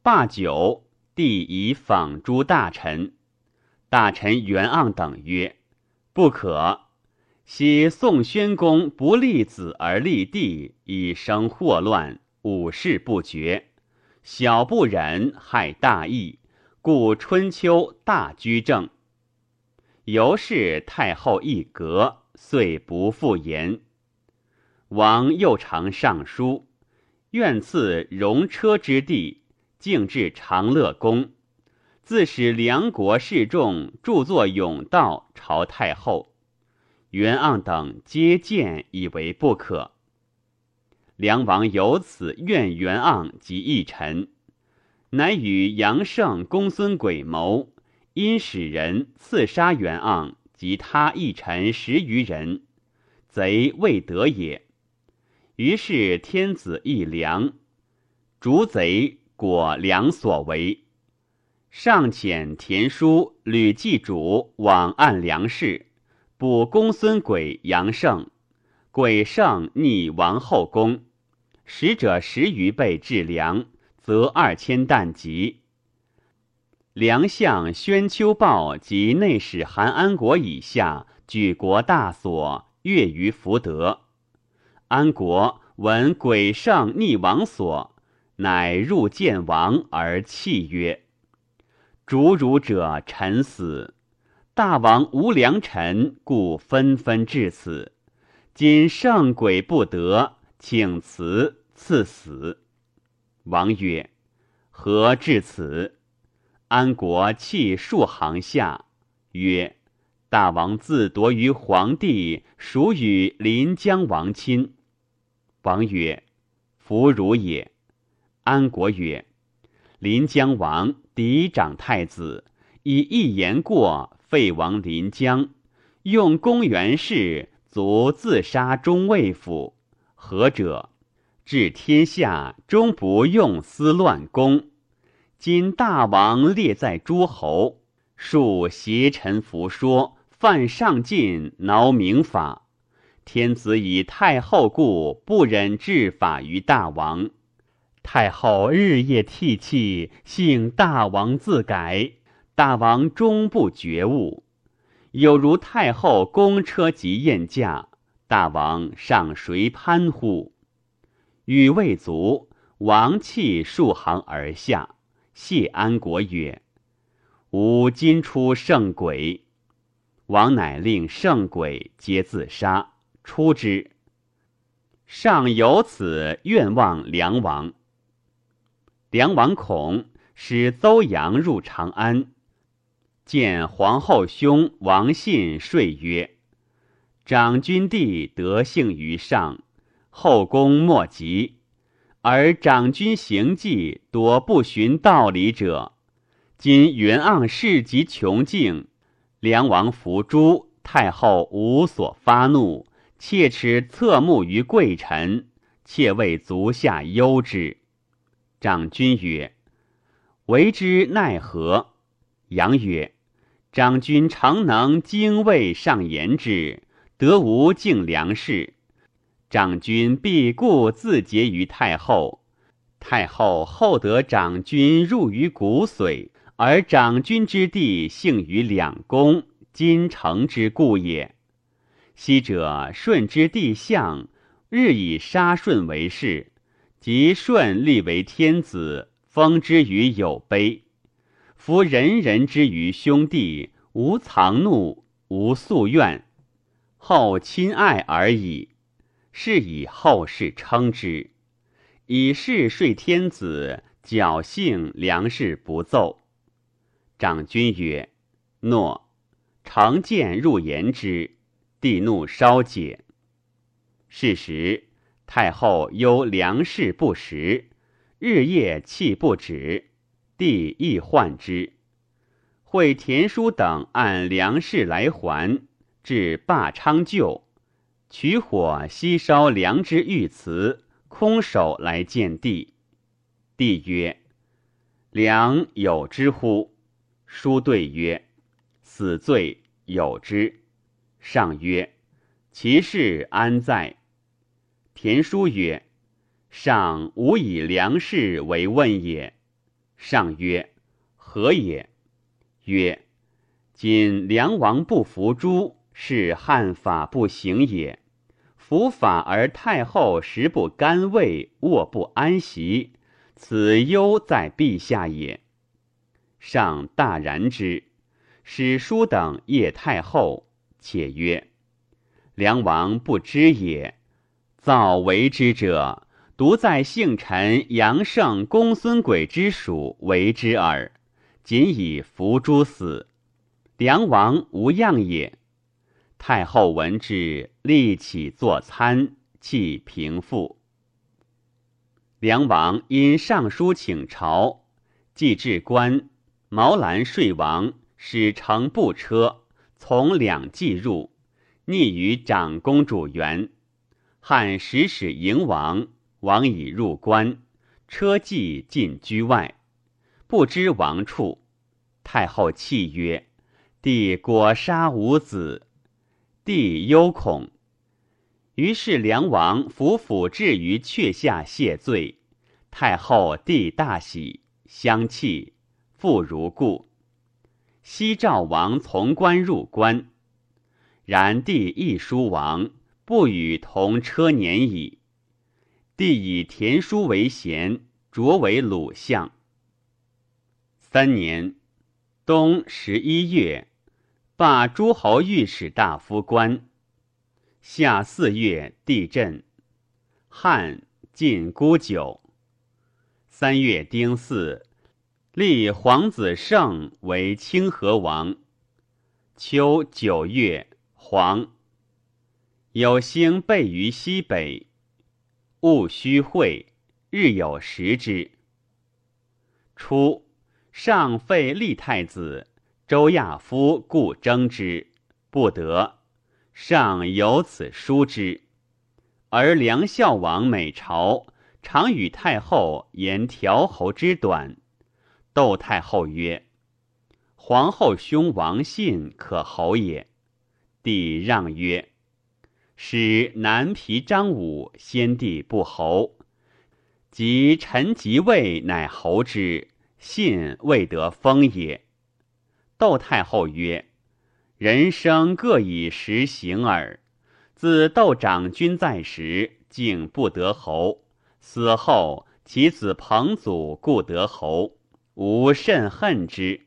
罢酒，帝以访诸大臣。大臣袁盎等曰：“不可。昔宋宣公不立子而立帝，以生祸乱。”五事不绝，小不忍害大义，故春秋大居正。由是太后一格，遂不复言。王又常上书，愿赐戎车之地，径至长乐宫，自使梁国士众著作甬道朝太后。袁盎等皆见以为不可。梁王由此怨袁盎及一臣，乃与杨胜、公孙轨谋，因使人刺杀袁盎及他一臣十余人，贼未得也。于是天子议梁，逐贼果梁所为，上遣田书吕祭主往按梁氏，捕公孙轨、杨胜，鬼胜逆王后宫。使者十余倍致粮，则二千担级。梁相宣丘豹及内史韩安国以下举国大所，悦于福德。安国闻鬼上逆王所，乃入见王而泣曰：“逐汝者臣死，大王无良臣，故纷纷至此。今圣鬼不得。”请辞赐死。王曰：“何至此？”安国泣数行下，曰：“大王自夺于皇帝，属与临江王亲。”王曰：“弗如也。”安国曰：“临江王嫡长太子，以一言过废王临江，用公元氏，卒自杀中尉府。”何者？治天下终不用私乱公。今大王列在诸侯，数邪臣服说，犯上进，挠明法。天子以太后故，不忍治法于大王。太后日夜涕泣，幸大王自改。大王终不觉悟，有如太后公车及宴驾。大王上谁攀乎？语未足，王气数行而下。谢安国曰：“吾今出圣鬼。”王乃令圣鬼皆自杀，出之。上有此愿望梁王。梁王恐，使邹阳入长安，见皇后兄王信，说曰。长君弟德幸于上，后宫莫及。而长君行迹多不循道理者。今云盎事极穷境，梁王伏诛，太后无所发怒，切齿侧目于贵臣，切为足下忧之。长君曰：“为之奈何？”阳曰：“长君常能精卫上言之，得无敬良士。长君必固自结于太后，太后厚得长君入于骨髓。”而长君之地幸于两宫，今成之故也。昔者舜之帝相，日以杀舜为事，即舜立为天子，封之于有碑。夫人人之于兄弟，无藏怒，无宿怨，后亲爱而已。是以后世称之。以是睡天子，侥幸粮食不奏。长君曰：“诺。”常见入言之，帝怒稍解。是时，太后忧粮食不食，日夜泣不止，帝亦患之。会田叔等按粮食来还，至霸昌旧，取火西烧良之玉祠，空手来见帝。帝曰：“良有之乎？”书对曰：“死罪有之。”上曰：“其事安在？”田书曰：“上无以良事为问也。”上曰：“何也？”曰：“今梁王不服诛，是汉法不行也。服法而太后食不甘味，卧不安席，此忧在陛下也。”上大然之，使书等谒太后，且曰：“梁王不知也，造为之者，独在幸臣杨胜、公孙轨之属为之耳。仅以伏诛死，梁王无恙也。”太后闻之，立起坐餐，泣平复。梁王因上书请朝，既至关。毛兰睡王使乘步车，从两骑入，逆于长公主园。汉使使迎王，王已入关，车骑进居外，不知王处。太后泣曰：“帝果杀吾子。”帝忧恐，于是梁王伏斧置于阙下谢罪。太后帝大喜，相泣。复如故。西赵王从关入关，然帝亦书王，不与同车年矣。帝以田书为贤，擢为鲁相。三年，冬十一月，罢诸侯御史大夫官。夏四月，地震。汉晋孤九。三月丁巳。立皇子胜为清河王。秋九月，黄。有星备于西北，戊戌会，日有食之。初，上废立太子，周亚夫故争之，不得。上有此书之。而梁孝王每朝，常与太后言调侯之短。窦太后曰：“皇后兄王信可侯也。”帝让曰：“使南皮张武先帝不侯，及臣即位乃侯之，信未得封也。”窦太后曰：“人生各以时行耳。自窦长君在时，竟不得侯；死后，其子彭祖故得侯。”吾甚恨之，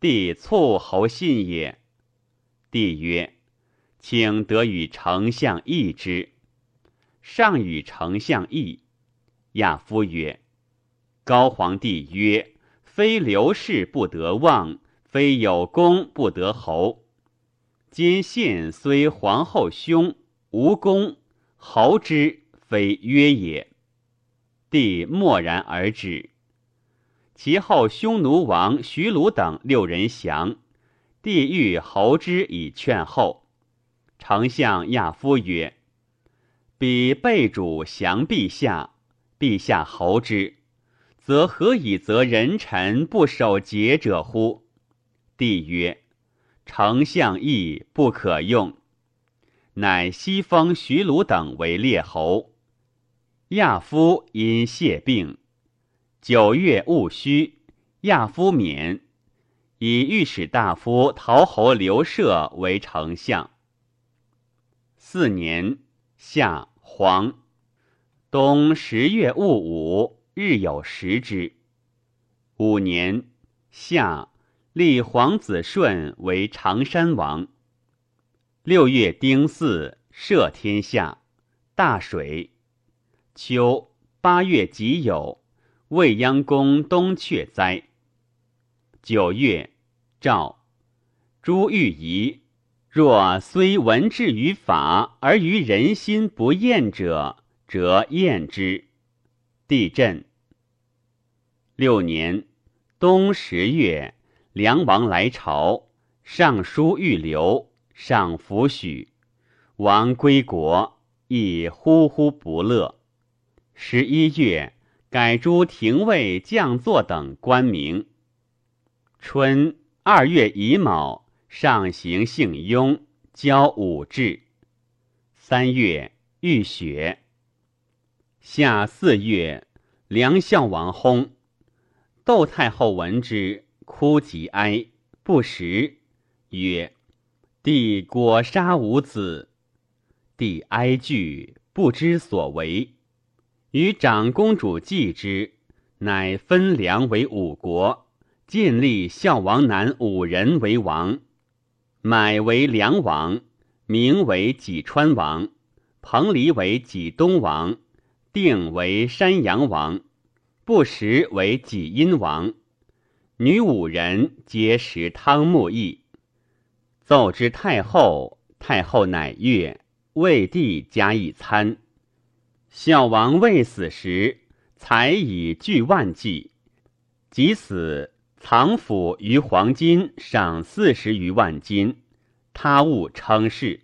帝促侯信也。帝曰：“请得与丞相议之。”上与丞相议。亚夫曰：“高皇帝曰：‘非刘氏不得望，非有功不得侯。今信虽皇后兄，无功，侯之非约也。’帝默然而止。其后，匈奴王徐鲁等六人降，帝欲侯之以劝后。丞相亚夫曰：“彼被主降陛下，陛下侯之，则何以责人臣不守节者乎？”帝曰：“丞相意不可用。”乃西封徐鲁等为列侯。亚夫因谢病。九月戊戌，亚夫免，以御史大夫陶侯刘涉为丞相。四年夏黄，冬十月戊午，日有食之。五年夏，立皇子顺为常山王。六月丁巳，赦天下，大水。秋八月己酉。未央宫东阙灾。九月，诏朱玉仪：若虽文治于法，而于人心不厌者，则厌之。地震。六年冬十月，梁王来朝，上书欲留，上弗许。王归国，亦呼呼不乐。十一月。改诸廷尉、将作等官名。春二月乙卯，上行幸雍，交武志。三月遇雪。夏四月，梁孝王薨。窦太后闻之，哭极哀，不食，曰：“帝果杀吾子。”帝哀惧，不知所为。与长公主继之，乃分梁为五国，建立孝王南五人为王。买为梁王，名为济川王，彭蠡为济东王，定为山阳王，不时为济阴王。女五人皆食汤沐邑。奏之太后，太后乃悦，为帝加一餐。孝王未死时，才以巨万计；即死，藏府于黄金赏四十余万金。他物称是。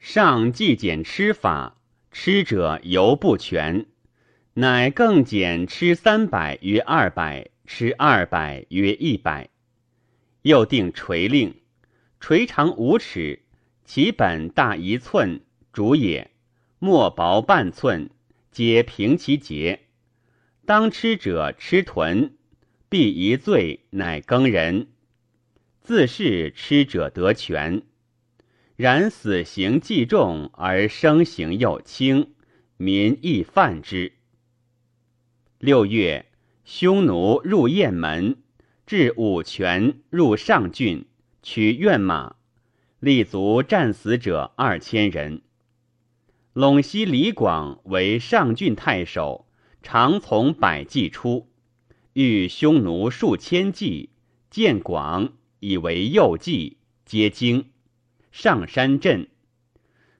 上计减吃法，吃者犹不全，乃更减吃三百余二百，吃二百约一百。又定锤令，锤长五尺，其本大一寸，主也。末薄半寸，皆平其节。当吃者吃豚，必一醉，乃更人。自是吃者得全。然死刑既重，而生刑又轻，民亦犯之。六月，匈奴入雁门，至武泉，入上郡，取苑马，立足战死者二千人。陇西李广为上郡太守，常从百骑出，遇匈奴数千骑，见广以为右骑，皆惊。上山阵，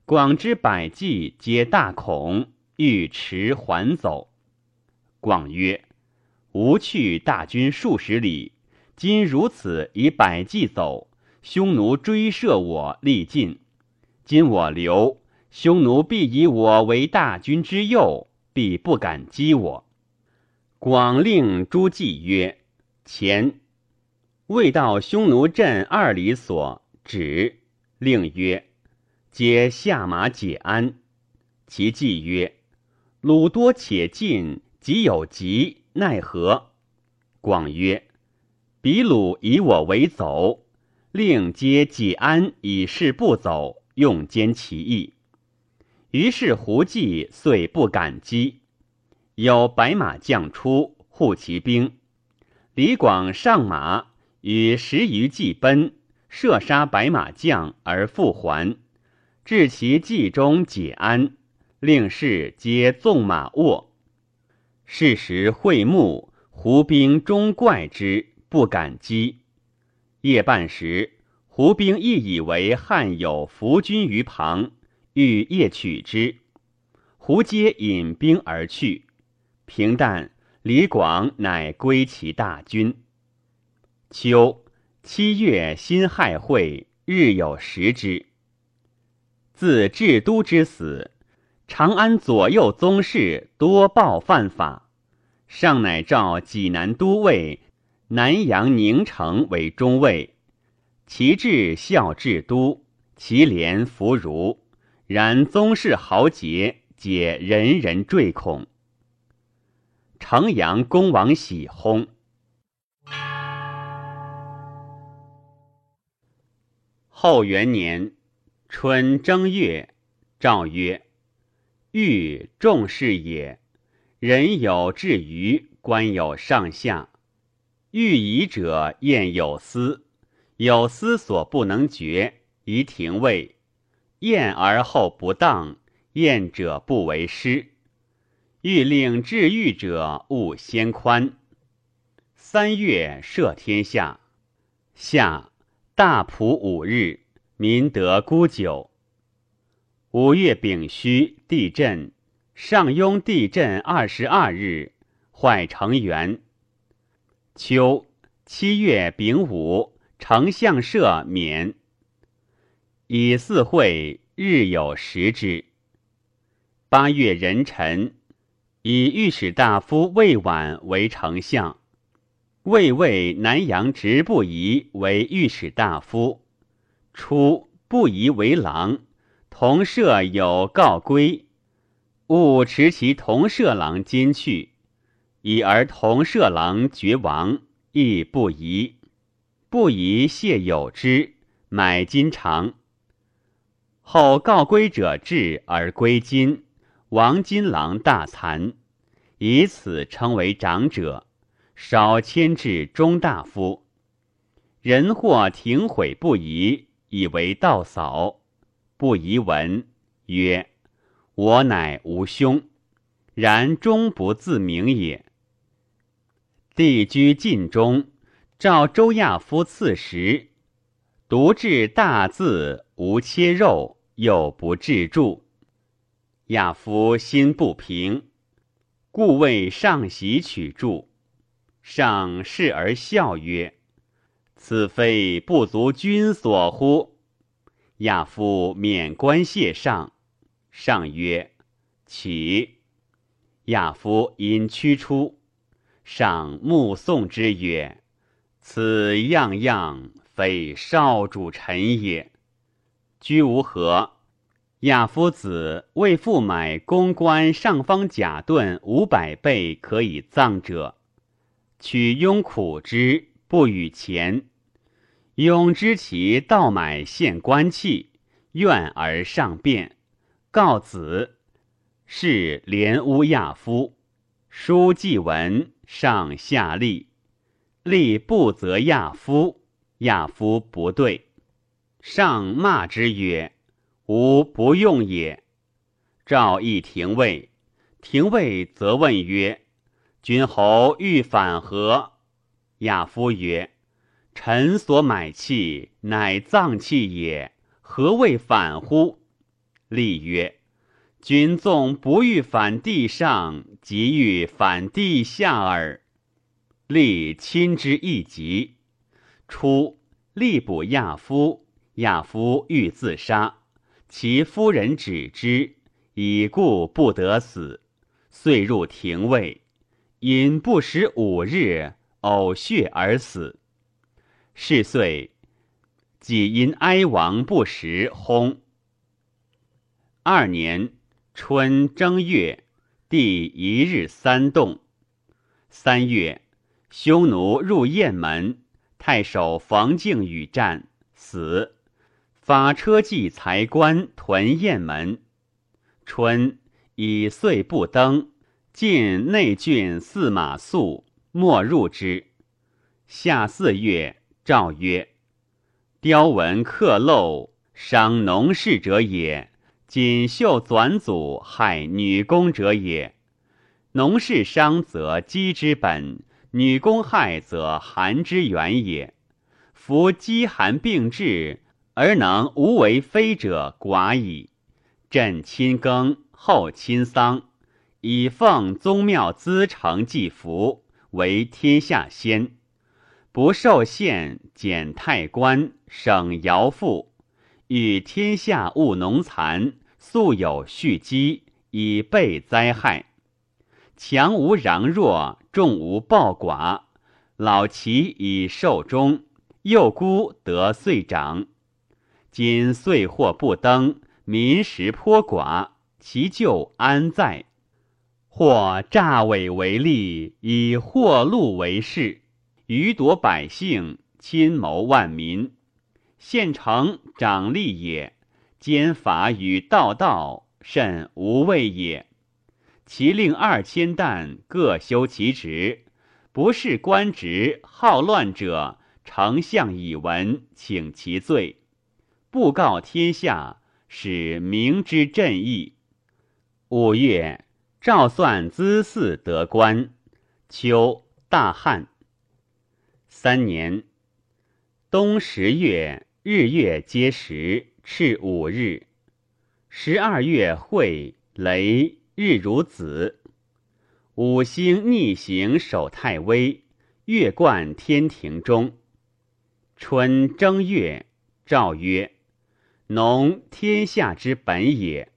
广之百骑皆大恐，欲驰还走。广曰：“吾去大军数十里，今如此以百骑走，匈奴追射我，力尽。今我留。”匈奴必以我为大军之右，必不敢击我。广令诸暨曰：“前。”未到匈奴阵二里所，止。令曰：“皆下马解鞍。”其计曰：“鲁多且近，即有急，奈何？”广曰：“比鲁以我为走，令皆解鞍以示不走，用兼其意。”于是胡骑遂不敢击，有白马将出护其兵。李广上马，与十余骑奔，射杀白马将而复还，至其骑中解鞍，令士皆纵马卧。是时会幕，胡兵终怪之，不敢击。夜半时，胡兵亦以为汉有伏军于旁。欲夜取之，胡皆引兵而去。平淡，李广乃归其大军。秋七月，辛亥会，日有食之。自治都之死，长安左右宗室多报犯法，上乃召济南都尉南阳宁城为中尉，其志孝治都，其廉弗如。然宗室豪杰，皆人人坠恐。城阳公王喜薨。后元年春正月，诏曰：“欲重事也。人有至于，官有上下。欲疑者，验有司。有司所不能决，宜廷尉。验而后不当，验者不为师。欲令治狱者，勿先宽。三月，赦天下。夏。”大普五日，民得沽酒。五月丙戌，地震。上庸地震二十二日，坏城垣。秋七月丙午，丞相赦免。以四会，日有食之。八月壬辰，以御史大夫魏婉为丞相。魏魏南阳直不疑为御史大夫，初不疑为郎，同舍有告归，勿持其同舍郎今去，以而同舍郎绝亡，亦不疑。不疑谢有之，买金偿。后告归者至而归金，王金郎大惭，以此称为长者。少迁至中大夫，人或停悔不疑，以为道扫。不疑闻曰：“我乃无兄，然终不自明也。”帝居晋中，召周亚夫赐食，独至大字，无切肉，又不治著。亚夫心不平，故为上席取著。上视而笑曰：“此非不足君所乎？”亚夫免官谢上。上曰：“起。”亚夫因驱出。上目送之曰：“此样样非少主臣也。”居无何。亚夫子为复买公关上方甲盾五百倍，可以葬者。取庸苦之，不与钱。庸知其盗买献官器，怨而上变，告子，是连乌亚夫。书记文上下吏，吏不责亚夫，亚夫不对，上骂之曰：“吾不用也。”诏议廷尉，廷尉则问曰。君侯欲反何？亚夫曰：“臣所买器，乃葬器也，何谓反乎？”立曰：“君纵不欲反地上，即欲反地下耳。”立亲之一疾。初，立捕亚夫，亚夫欲自杀，其夫人止之，已故不得死，遂入廷尉。因不食五日，呕血而死。是岁，己因哀亡不食，薨。二年春正月，第一日三动。三月，匈奴入雁门，太守冯敬与战，死。法车骑才官屯雁门。春，以岁不登。晋内郡司马肃，莫入之。夏四月，诏曰：“雕文刻镂，伤农事者也；锦绣纂祖，害女工者也。农事伤则饥之本，女工害则寒之源也。夫饥寒并至，而能无为非者寡矣。朕亲耕，后亲桑。”以奉宗庙资成祭服，为天下先。不受县减太官，省徭赋，与天下务农残，素有蓄积，以备灾害。强无攘弱，众无暴寡。老其以寿终，幼孤得岁长。今岁货不登，民食颇寡，其救安在？或诈伪为利，以货禄为事，余夺百姓，亲谋万民。县城长吏也，兼法与道道，甚无畏也。其令二千担各修其职。不是官职好乱者，丞相以闻，请其罪，布告天下，使明之正义。五月，赵算资嗣得官。秋，大旱。三年，冬十月，日月皆食，赤五日。十二月会雷，日如子。五星逆行守太微，月贯天庭中。春正月，诏曰：“农天下之本也。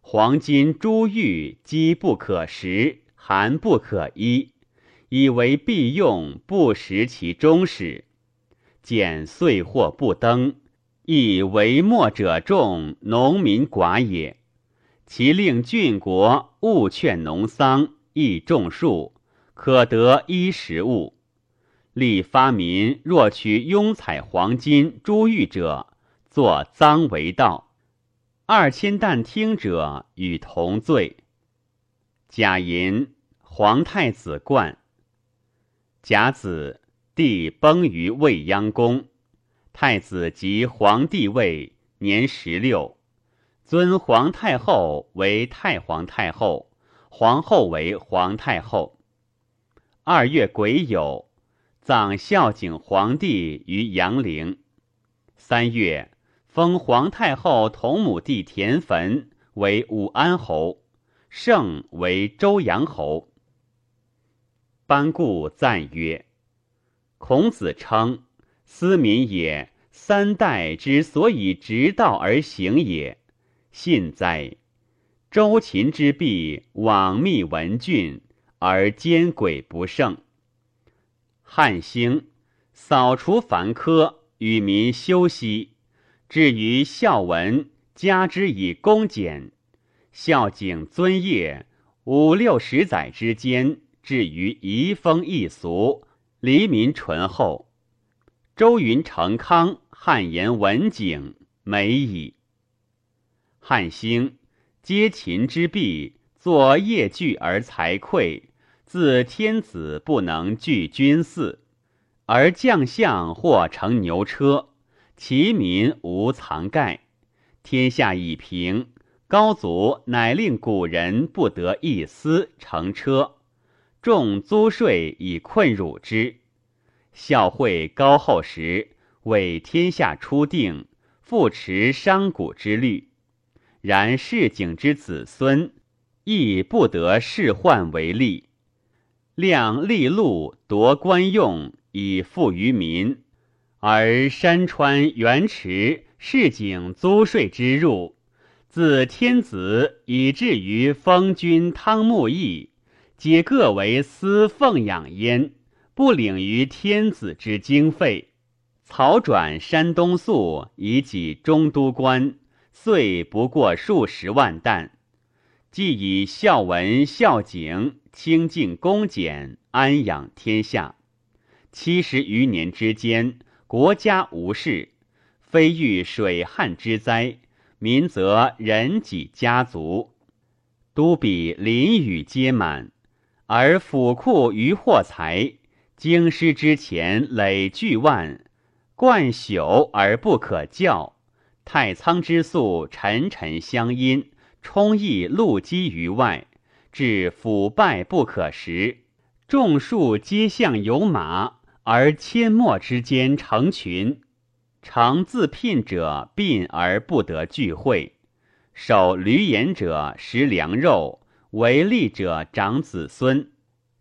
黄金珠玉积不可食，寒不可衣，以为必用，不食其终始。减岁或不登，亦为末者众，农民寡也。其令郡国勿劝农桑。”亦种树，可得衣食物。立发民若取庸采黄金珠玉者，作赃为盗。二千担听者与同罪。贾寅，皇太子冠。甲子，帝崩于未央宫，太子即皇帝位，年十六，尊皇太后为太皇太后。皇后为皇太后。二月癸酉，葬孝景皇帝于阳陵。三月，封皇太后同母弟田汾为武安侯，盛为周阳侯。班固赞曰：“孔子称思民也，三代之所以直道而行也，信哉！”周秦之弊，罔密文峻，而奸诡不胜。汉兴，扫除凡苛，与民休息。至于孝文，加之以恭俭。孝景尊业，五六十载之间，至于移风易俗，黎民淳厚。周云成康，汉言文景，美矣。汉兴。皆秦之弊，作业具而财匮，自天子不能具君嗣，而将相或乘牛车，其民无藏盖。天下已平，高祖乃令古人不得一丝乘车，众租税以困辱之。孝惠高后时，为天下初定，复持商贾之律。然市井之子孙，亦不得仕宦为利，量利禄夺官用，以富于民；而山川原池市井租税之入，自天子以至于封君汤沐邑，皆各为私奉养焉，不领于天子之经费。曹转山东粟，以给中都官。岁不过数十万担，既以孝文孝景清净恭俭安养天下，七十余年之间，国家无事，非遇水旱之灾，民则人己家族，都比淋雨皆满，而府库余货财，京师之前累巨万，贯朽而不可教。太仓之粟沉沉相因，充溢露积于外，至腐败不可食。众树皆向有马，而阡陌之间成群。常自聘者病而不得聚会，守闾阎者食粮肉，为利者长子孙，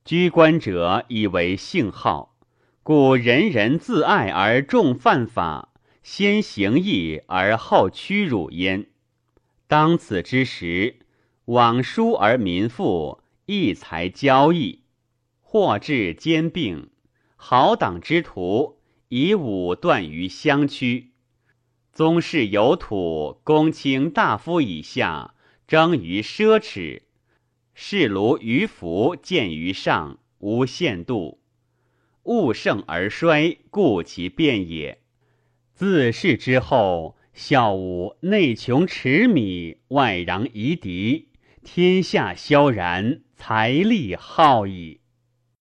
居官者以为姓号，故人人自爱而重犯法，先行义而后屈辱焉。当此之时，往疏而民富，义才交易，或至兼并，好党之徒以武断于乡区。宗室有土，公卿大夫以下争于奢侈。士庐于福，见于上，无限度。物盛而衰，故其变也。自是之后，孝武内穷持米，外攘夷狄，天下萧然，财力耗矣。